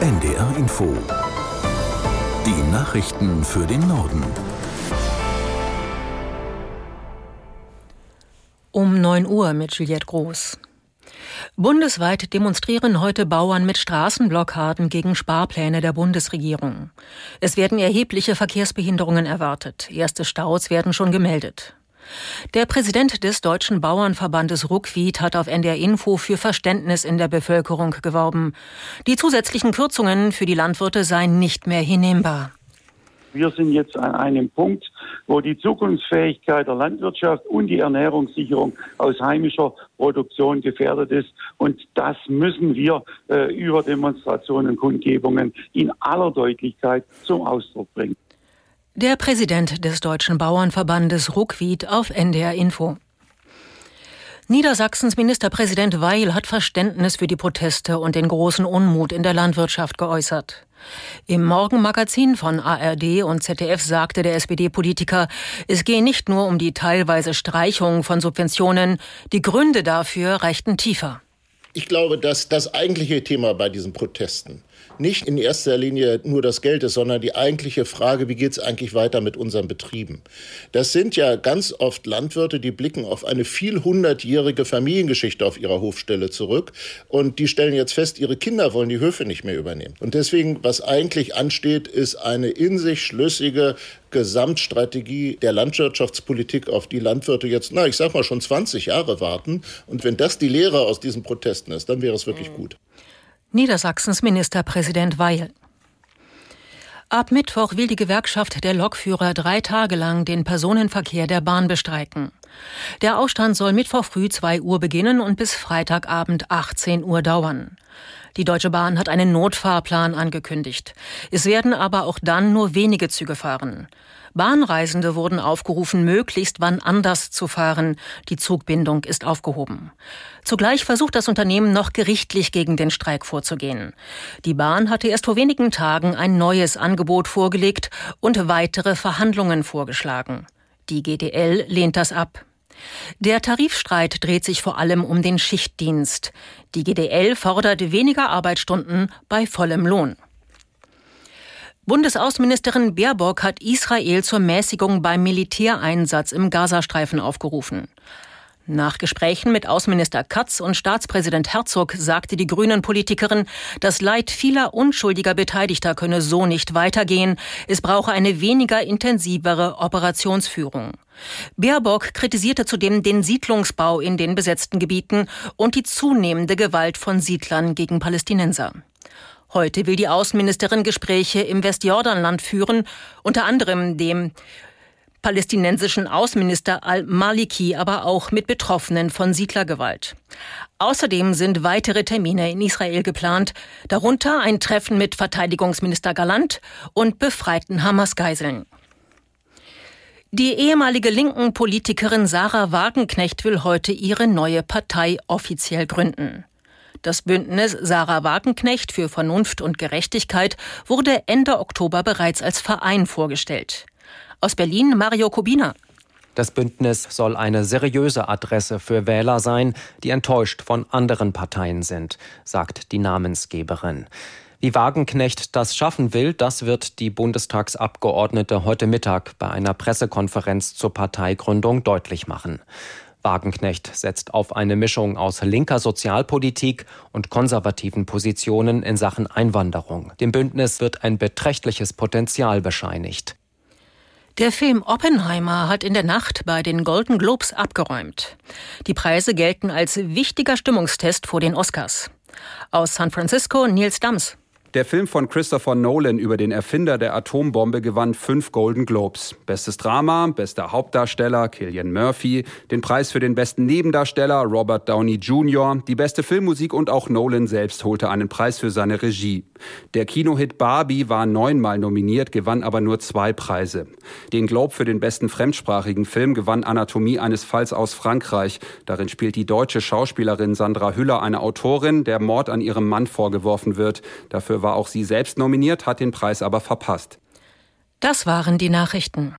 NDR Info. Die Nachrichten für den Norden. Um 9 Uhr mit Juliette Groß. Bundesweit demonstrieren heute Bauern mit Straßenblockaden gegen Sparpläne der Bundesregierung. Es werden erhebliche Verkehrsbehinderungen erwartet. Erste Staus werden schon gemeldet. Der Präsident des Deutschen Bauernverbandes Ruckwied hat auf NDR Info für Verständnis in der Bevölkerung geworben. Die zusätzlichen Kürzungen für die Landwirte seien nicht mehr hinnehmbar. Wir sind jetzt an einem Punkt, wo die Zukunftsfähigkeit der Landwirtschaft und die Ernährungssicherung aus heimischer Produktion gefährdet ist. Und das müssen wir äh, über Demonstrationen und Kundgebungen in aller Deutlichkeit zum Ausdruck bringen. Der Präsident des Deutschen Bauernverbandes Ruckwied auf NDR Info. Niedersachsens Ministerpräsident Weil hat Verständnis für die Proteste und den großen Unmut in der Landwirtschaft geäußert. Im Morgenmagazin von ARD und ZDF sagte der SPD-Politiker, es gehe nicht nur um die teilweise Streichung von Subventionen, die Gründe dafür reichten tiefer. Ich glaube, dass das eigentliche Thema bei diesen Protesten nicht in erster Linie nur das Geld ist, sondern die eigentliche Frage, wie geht es eigentlich weiter mit unseren Betrieben? Das sind ja ganz oft Landwirte, die blicken auf eine viel hundertjährige Familiengeschichte auf ihrer Hofstelle zurück und die stellen jetzt fest, ihre Kinder wollen die Höfe nicht mehr übernehmen. Und deswegen, was eigentlich ansteht, ist eine in sich schlüssige Gesamtstrategie der Landwirtschaftspolitik, auf die Landwirte jetzt, na, ich sag mal, schon 20 Jahre warten. Und wenn das die Lehre aus diesen Protesten ist, dann wäre es wirklich gut. Niedersachsens Ministerpräsident Weil. Ab Mittwoch will die Gewerkschaft der Lokführer drei Tage lang den Personenverkehr der Bahn bestreiken. Der Ausstand soll Mittwoch früh 2 Uhr beginnen und bis Freitagabend 18 Uhr dauern. Die Deutsche Bahn hat einen Notfahrplan angekündigt. Es werden aber auch dann nur wenige Züge fahren. Bahnreisende wurden aufgerufen, möglichst wann anders zu fahren. Die Zugbindung ist aufgehoben. Zugleich versucht das Unternehmen noch gerichtlich gegen den Streik vorzugehen. Die Bahn hatte erst vor wenigen Tagen ein neues Angebot vorgelegt und weitere Verhandlungen vorgeschlagen. Die GDL lehnt das ab. Der Tarifstreit dreht sich vor allem um den Schichtdienst. Die GDL fordert weniger Arbeitsstunden bei vollem Lohn. Bundesaußenministerin Baerbock hat Israel zur Mäßigung beim Militäreinsatz im Gazastreifen aufgerufen. Nach Gesprächen mit Außenminister Katz und Staatspräsident Herzog sagte die Grünen-Politikerin, das Leid vieler unschuldiger Beteiligter könne so nicht weitergehen. Es brauche eine weniger intensivere Operationsführung. Baerbock kritisierte zudem den Siedlungsbau in den besetzten Gebieten und die zunehmende Gewalt von Siedlern gegen Palästinenser. Heute will die Außenministerin Gespräche im Westjordanland führen, unter anderem dem palästinensischen Außenminister al-Maliki, aber auch mit Betroffenen von Siedlergewalt. Außerdem sind weitere Termine in Israel geplant, darunter ein Treffen mit Verteidigungsminister Galant und befreiten Hamas-Geiseln. Die ehemalige linken Politikerin Sarah Wagenknecht will heute ihre neue Partei offiziell gründen. Das Bündnis Sarah Wagenknecht für Vernunft und Gerechtigkeit wurde Ende Oktober bereits als Verein vorgestellt. Aus Berlin Mario Kubina. Das Bündnis soll eine seriöse Adresse für Wähler sein, die enttäuscht von anderen Parteien sind, sagt die Namensgeberin. Wie Wagenknecht das schaffen will, das wird die Bundestagsabgeordnete heute Mittag bei einer Pressekonferenz zur Parteigründung deutlich machen. Wagenknecht setzt auf eine Mischung aus linker Sozialpolitik und konservativen Positionen in Sachen Einwanderung. Dem Bündnis wird ein beträchtliches Potenzial bescheinigt. Der Film Oppenheimer hat in der Nacht bei den Golden Globes abgeräumt. Die Preise gelten als wichtiger Stimmungstest vor den Oscars. Aus San Francisco Nils Dams. Der Film von Christopher Nolan über den Erfinder der Atombombe gewann fünf Golden Globes. Bestes Drama, bester Hauptdarsteller Killian Murphy, den Preis für den besten Nebendarsteller Robert Downey Jr., die beste Filmmusik und auch Nolan selbst holte einen Preis für seine Regie. Der Kinohit Barbie war neunmal nominiert, gewann aber nur zwei Preise. Den Globe für den besten fremdsprachigen Film gewann Anatomie eines Falls aus Frankreich. Darin spielt die deutsche Schauspielerin Sandra Hüller eine Autorin, der Mord an ihrem Mann vorgeworfen wird. Dafür war auch sie selbst nominiert, hat den Preis aber verpasst. Das waren die Nachrichten.